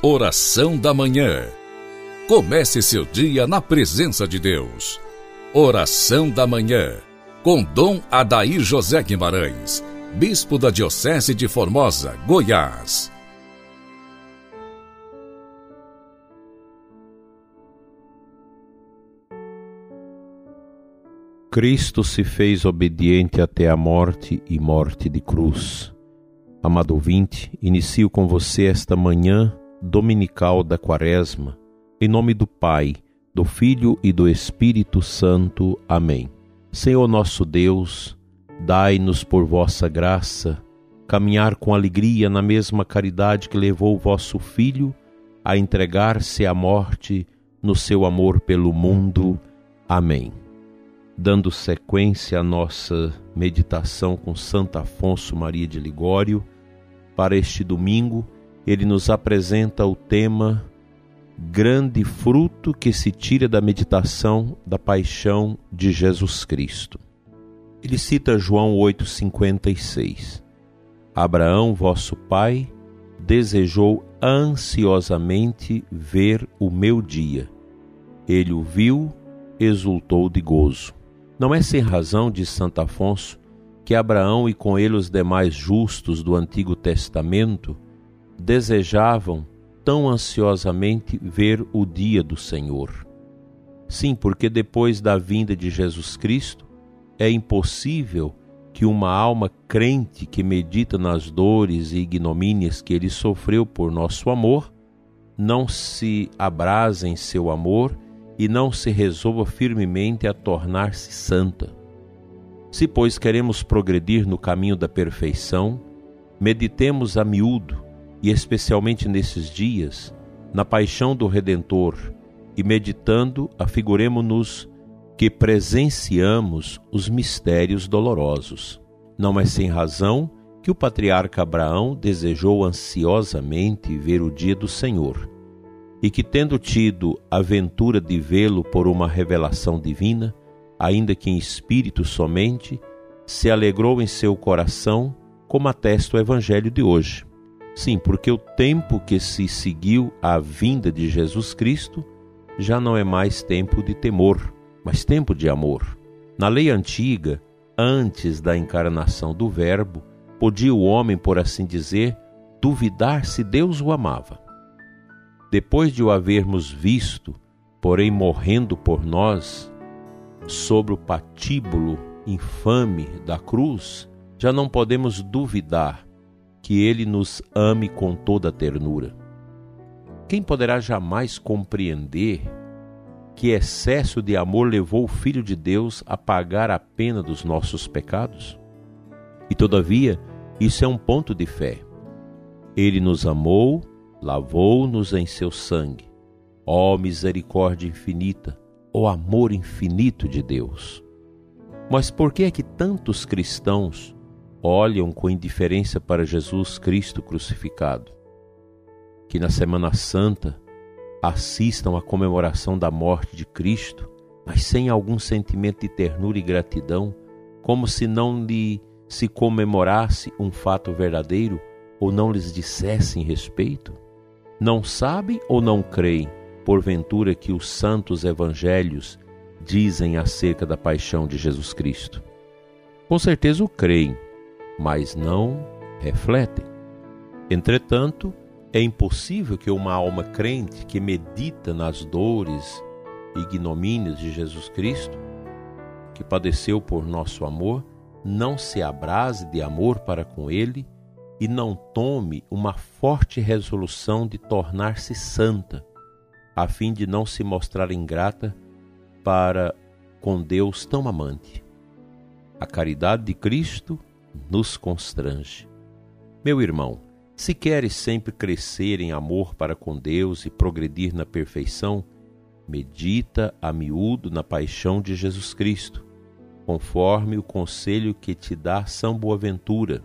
Oração da Manhã. Comece seu dia na presença de Deus. Oração da Manhã. Com Dom Adair José Guimarães, Bispo da Diocese de Formosa, Goiás. Cristo se fez obediente até a morte e morte de cruz. Amado ouvinte, inicio com você esta manhã dominical da Quaresma, em nome do Pai, do Filho e do Espírito Santo. Amém. Senhor nosso Deus, dai-nos por vossa graça caminhar com alegria na mesma caridade que levou vosso Filho a entregar-se à morte no seu amor pelo mundo. Amém. Dando sequência à nossa meditação com Santo Afonso Maria de Ligório, para este domingo, ele nos apresenta o tema Grande fruto que se tira da meditação da paixão de Jesus Cristo. Ele cita João 8,56. Abraão, vosso pai, desejou ansiosamente ver o meu dia. Ele o viu, exultou de gozo. Não é sem razão, diz Santo Afonso, que Abraão e com ele os demais justos do Antigo Testamento desejavam tão ansiosamente ver o dia do Senhor. Sim, porque depois da vinda de Jesus Cristo, é impossível que uma alma crente que medita nas dores e ignomínias que ele sofreu por nosso amor, não se abrase em seu amor e não se resolva firmemente a tornar-se santa. Se, pois, queremos progredir no caminho da perfeição, meditemos a miúdo e especialmente nesses dias, na paixão do Redentor, e meditando, afiguremos-nos que presenciamos os mistérios dolorosos. Não é sem razão que o patriarca Abraão desejou ansiosamente ver o dia do Senhor, e que, tendo tido a ventura de vê-lo por uma revelação divina, ainda que em espírito somente, se alegrou em seu coração, como atesta o Evangelho de hoje. Sim, porque o tempo que se seguiu à vinda de Jesus Cristo já não é mais tempo de temor, mas tempo de amor. Na lei antiga, antes da encarnação do Verbo, podia o homem, por assim dizer, duvidar se Deus o amava. Depois de o havermos visto, porém morrendo por nós, sobre o patíbulo infame da cruz, já não podemos duvidar que Ele nos ame com toda ternura. Quem poderá jamais compreender que excesso de amor levou o Filho de Deus a pagar a pena dos nossos pecados? E todavia, isso é um ponto de fé. Ele nos amou, lavou-nos em seu sangue. Ó oh, misericórdia infinita, ó oh, amor infinito de Deus! Mas por que é que tantos cristãos olham com indiferença para Jesus Cristo crucificado. Que na Semana Santa assistam à comemoração da morte de Cristo, mas sem algum sentimento de ternura e gratidão, como se não lhe se comemorasse um fato verdadeiro ou não lhes dissessem respeito? Não sabem ou não creem, porventura, que os santos evangelhos dizem acerca da paixão de Jesus Cristo? Com certeza o creem, mas não refletem. Entretanto, é impossível que uma alma crente que medita nas dores e ignomínias de Jesus Cristo, que padeceu por nosso amor, não se abrase de amor para com Ele e não tome uma forte resolução de tornar-se santa, a fim de não se mostrar ingrata para com Deus tão amante. A caridade de Cristo nos constrange. Meu irmão, se queres sempre crescer em amor para com Deus e progredir na perfeição, medita a miúdo na paixão de Jesus Cristo, conforme o conselho que te dá São Boaventura,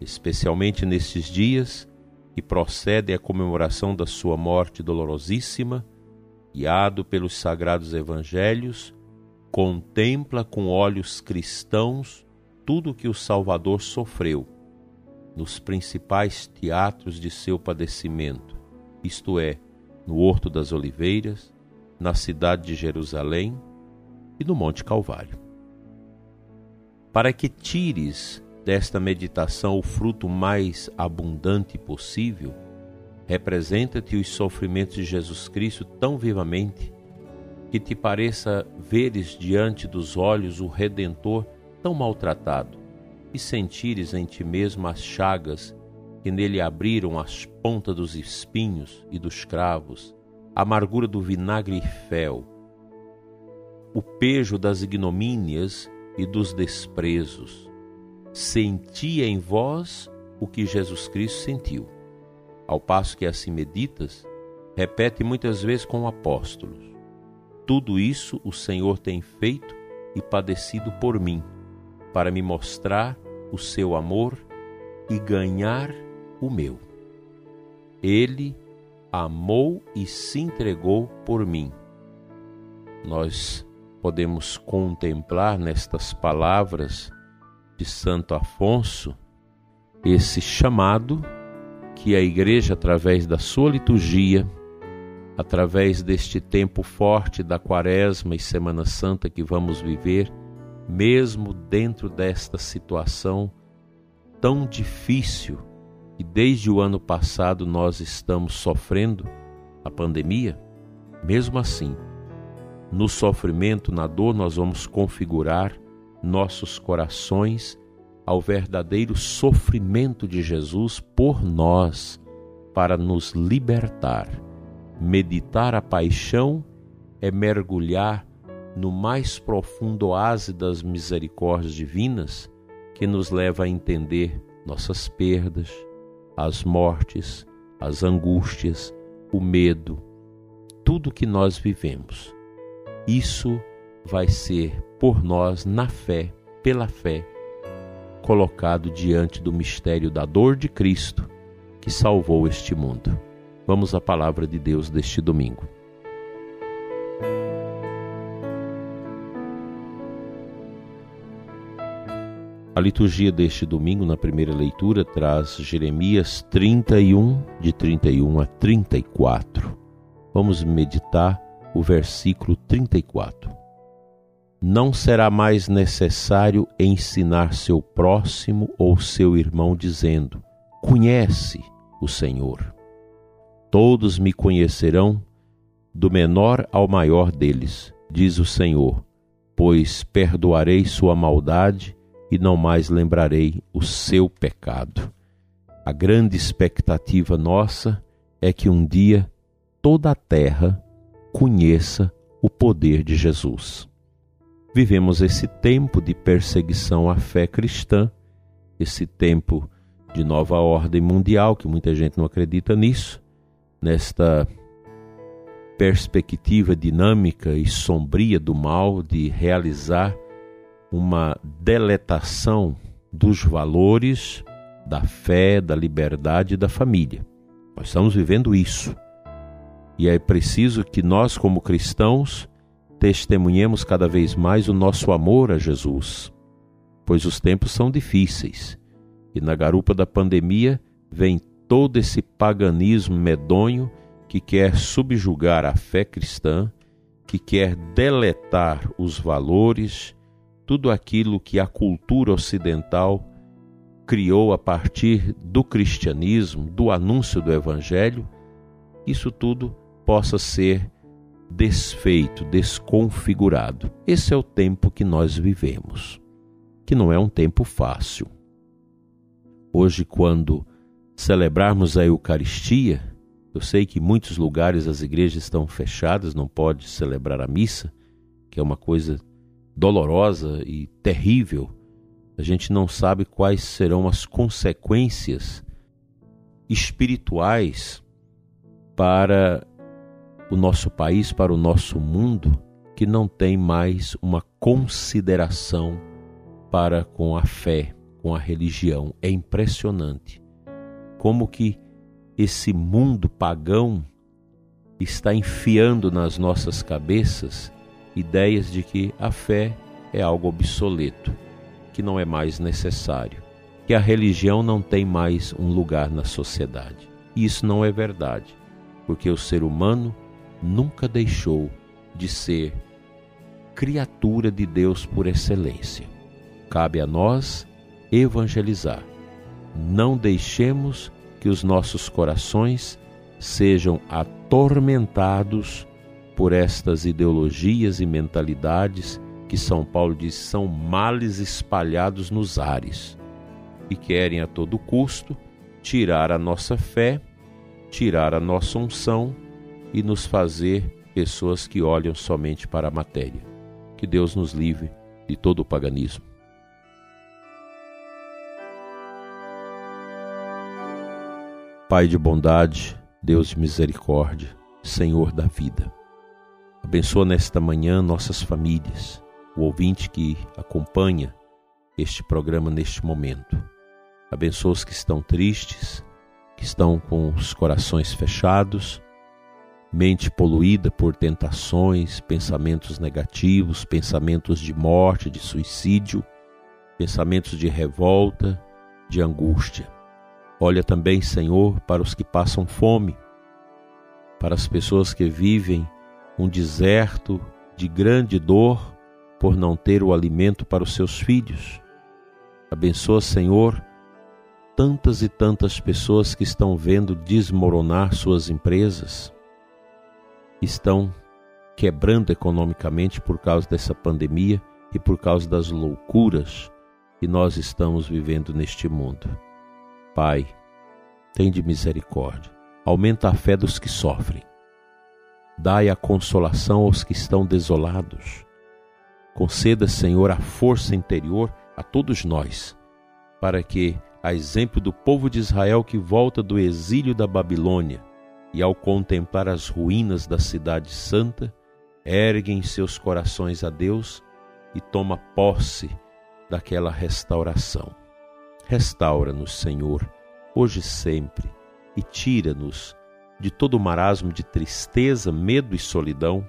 especialmente nestes dias que procedem à comemoração da sua morte dolorosíssima, guiado pelos sagrados evangelhos, contempla com olhos cristãos tudo que o Salvador sofreu nos principais teatros de seu padecimento isto é, no Horto das Oliveiras, na cidade de Jerusalém e no Monte Calvário. Para que tires desta meditação o fruto mais abundante possível, representa-te os sofrimentos de Jesus Cristo tão vivamente que te pareça veres diante dos olhos o Redentor tão maltratado e sentires em ti mesmo as chagas que nele abriram as pontas dos espinhos e dos cravos, a amargura do vinagre e fel, o pejo das ignomínias e dos desprezos. Senti em vós o que Jesus Cristo sentiu. Ao passo que assim meditas, repete muitas vezes com apóstolos: Tudo isso o Senhor tem feito e padecido por mim, para me mostrar o seu amor e ganhar o meu. Ele amou e se entregou por mim. Nós podemos contemplar nestas palavras de Santo Afonso esse chamado que a Igreja, através da sua liturgia, através deste tempo forte da Quaresma e Semana Santa que vamos viver, mesmo dentro desta situação tão difícil e desde o ano passado nós estamos sofrendo a pandemia, mesmo assim, no sofrimento, na dor, nós vamos configurar nossos corações ao verdadeiro sofrimento de Jesus por nós, para nos libertar. Meditar a paixão é mergulhar no mais profundo oásis das misericórdias divinas que nos leva a entender nossas perdas, as mortes, as angústias, o medo, tudo que nós vivemos. Isso vai ser por nós, na fé, pela fé, colocado diante do mistério da dor de Cristo que salvou este mundo. Vamos à palavra de Deus deste domingo. A liturgia deste domingo, na primeira leitura, traz Jeremias 31, de 31 a 34. Vamos meditar o versículo 34. Não será mais necessário ensinar seu próximo ou seu irmão, dizendo: Conhece o Senhor. Todos me conhecerão, do menor ao maior deles, diz o Senhor, pois perdoarei sua maldade e não mais lembrarei o seu pecado. A grande expectativa nossa é que um dia toda a terra conheça o poder de Jesus. Vivemos esse tempo de perseguição à fé cristã, esse tempo de nova ordem mundial, que muita gente não acredita nisso, nesta perspectiva dinâmica e sombria do mal de realizar uma deletação dos valores da fé, da liberdade e da família. Nós estamos vivendo isso. E é preciso que nós, como cristãos, testemunhemos cada vez mais o nosso amor a Jesus, pois os tempos são difíceis e na garupa da pandemia vem todo esse paganismo medonho que quer subjugar a fé cristã, que quer deletar os valores tudo aquilo que a cultura ocidental criou a partir do cristianismo, do anúncio do evangelho, isso tudo possa ser desfeito, desconfigurado. Esse é o tempo que nós vivemos, que não é um tempo fácil. Hoje, quando celebrarmos a Eucaristia, eu sei que em muitos lugares as igrejas estão fechadas, não pode celebrar a missa, que é uma coisa dolorosa e terrível, a gente não sabe quais serão as consequências espirituais para o nosso país, para o nosso mundo, que não tem mais uma consideração para com a fé, com a religião. É impressionante como que esse mundo pagão está enfiando nas nossas cabeças ideias de que a fé é algo obsoleto, que não é mais necessário, que a religião não tem mais um lugar na sociedade. Isso não é verdade. porque o ser humano nunca deixou de ser criatura de Deus por excelência. Cabe a nós evangelizar. Não deixemos que os nossos corações sejam atormentados por estas ideologias e mentalidades que São Paulo diz são males espalhados nos ares e querem a todo custo tirar a nossa fé, tirar a nossa unção e nos fazer pessoas que olham somente para a matéria. Que Deus nos livre de todo o paganismo. Pai de bondade, Deus de misericórdia, Senhor da vida. Abençoa nesta manhã nossas famílias, o ouvinte que acompanha este programa neste momento. Abençoa os que estão tristes, que estão com os corações fechados, mente poluída por tentações, pensamentos negativos, pensamentos de morte, de suicídio, pensamentos de revolta, de angústia. Olha também, Senhor, para os que passam fome, para as pessoas que vivem um deserto de grande dor por não ter o alimento para os seus filhos. Abençoa, Senhor, tantas e tantas pessoas que estão vendo desmoronar suas empresas, estão quebrando economicamente por causa dessa pandemia e por causa das loucuras que nós estamos vivendo neste mundo. Pai, tem de misericórdia, aumenta a fé dos que sofrem, dai a consolação aos que estão desolados. Conceda, Senhor, a força interior a todos nós, para que a exemplo do povo de Israel que volta do exílio da Babilônia e, ao contemplar as ruínas da Cidade Santa, erguem seus corações a Deus e toma posse daquela restauração. Restaura-nos, Senhor, hoje e sempre, e tira-nos de todo o marasmo de tristeza, medo e solidão,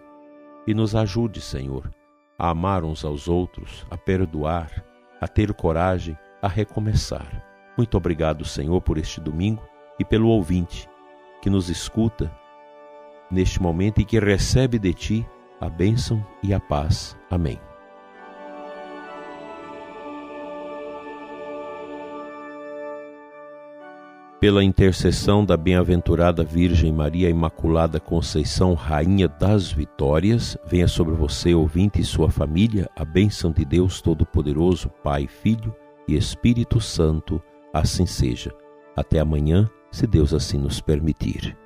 e nos ajude, Senhor, a amar uns aos outros, a perdoar, a ter coragem, a recomeçar muito obrigado, Senhor, por este domingo e pelo ouvinte que nos escuta neste momento e que recebe de ti a bênção e a paz. Amém. Pela intercessão da bem-aventurada Virgem Maria Imaculada Conceição, Rainha das Vitórias, venha sobre você, ouvinte e sua família, a bênção de Deus Todo-Poderoso, Pai, Filho e Espírito Santo. Assim seja. Até amanhã, se Deus assim nos permitir.